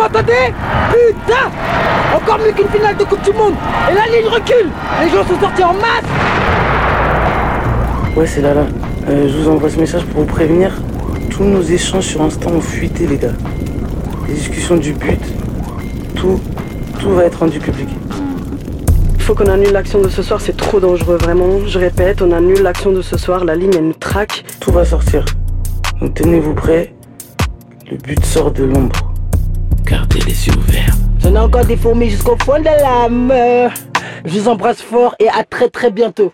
m'entendez Putain Encore mieux qu'une finale de Coupe du Monde Et la ligne recule Les gens sont sortis en masse Ouais, c'est là, là. Euh, je vous envoie ce message pour vous prévenir. Tous nos échanges sur Insta ont fuité, les gars. Les discussions du but, tout, tout va être rendu public. Faut qu'on annule l'action de ce soir, c'est trop dangereux, vraiment. Je répète, on annule l'action de ce soir, la ligne elle nous traque. Tout va sortir. Donc tenez-vous prêts. Le but sort de l'ombre. Gardez les yeux ouverts. J'en ai encore des fourmis jusqu'au fond de l'âme. Je vous embrasse fort et à très très bientôt.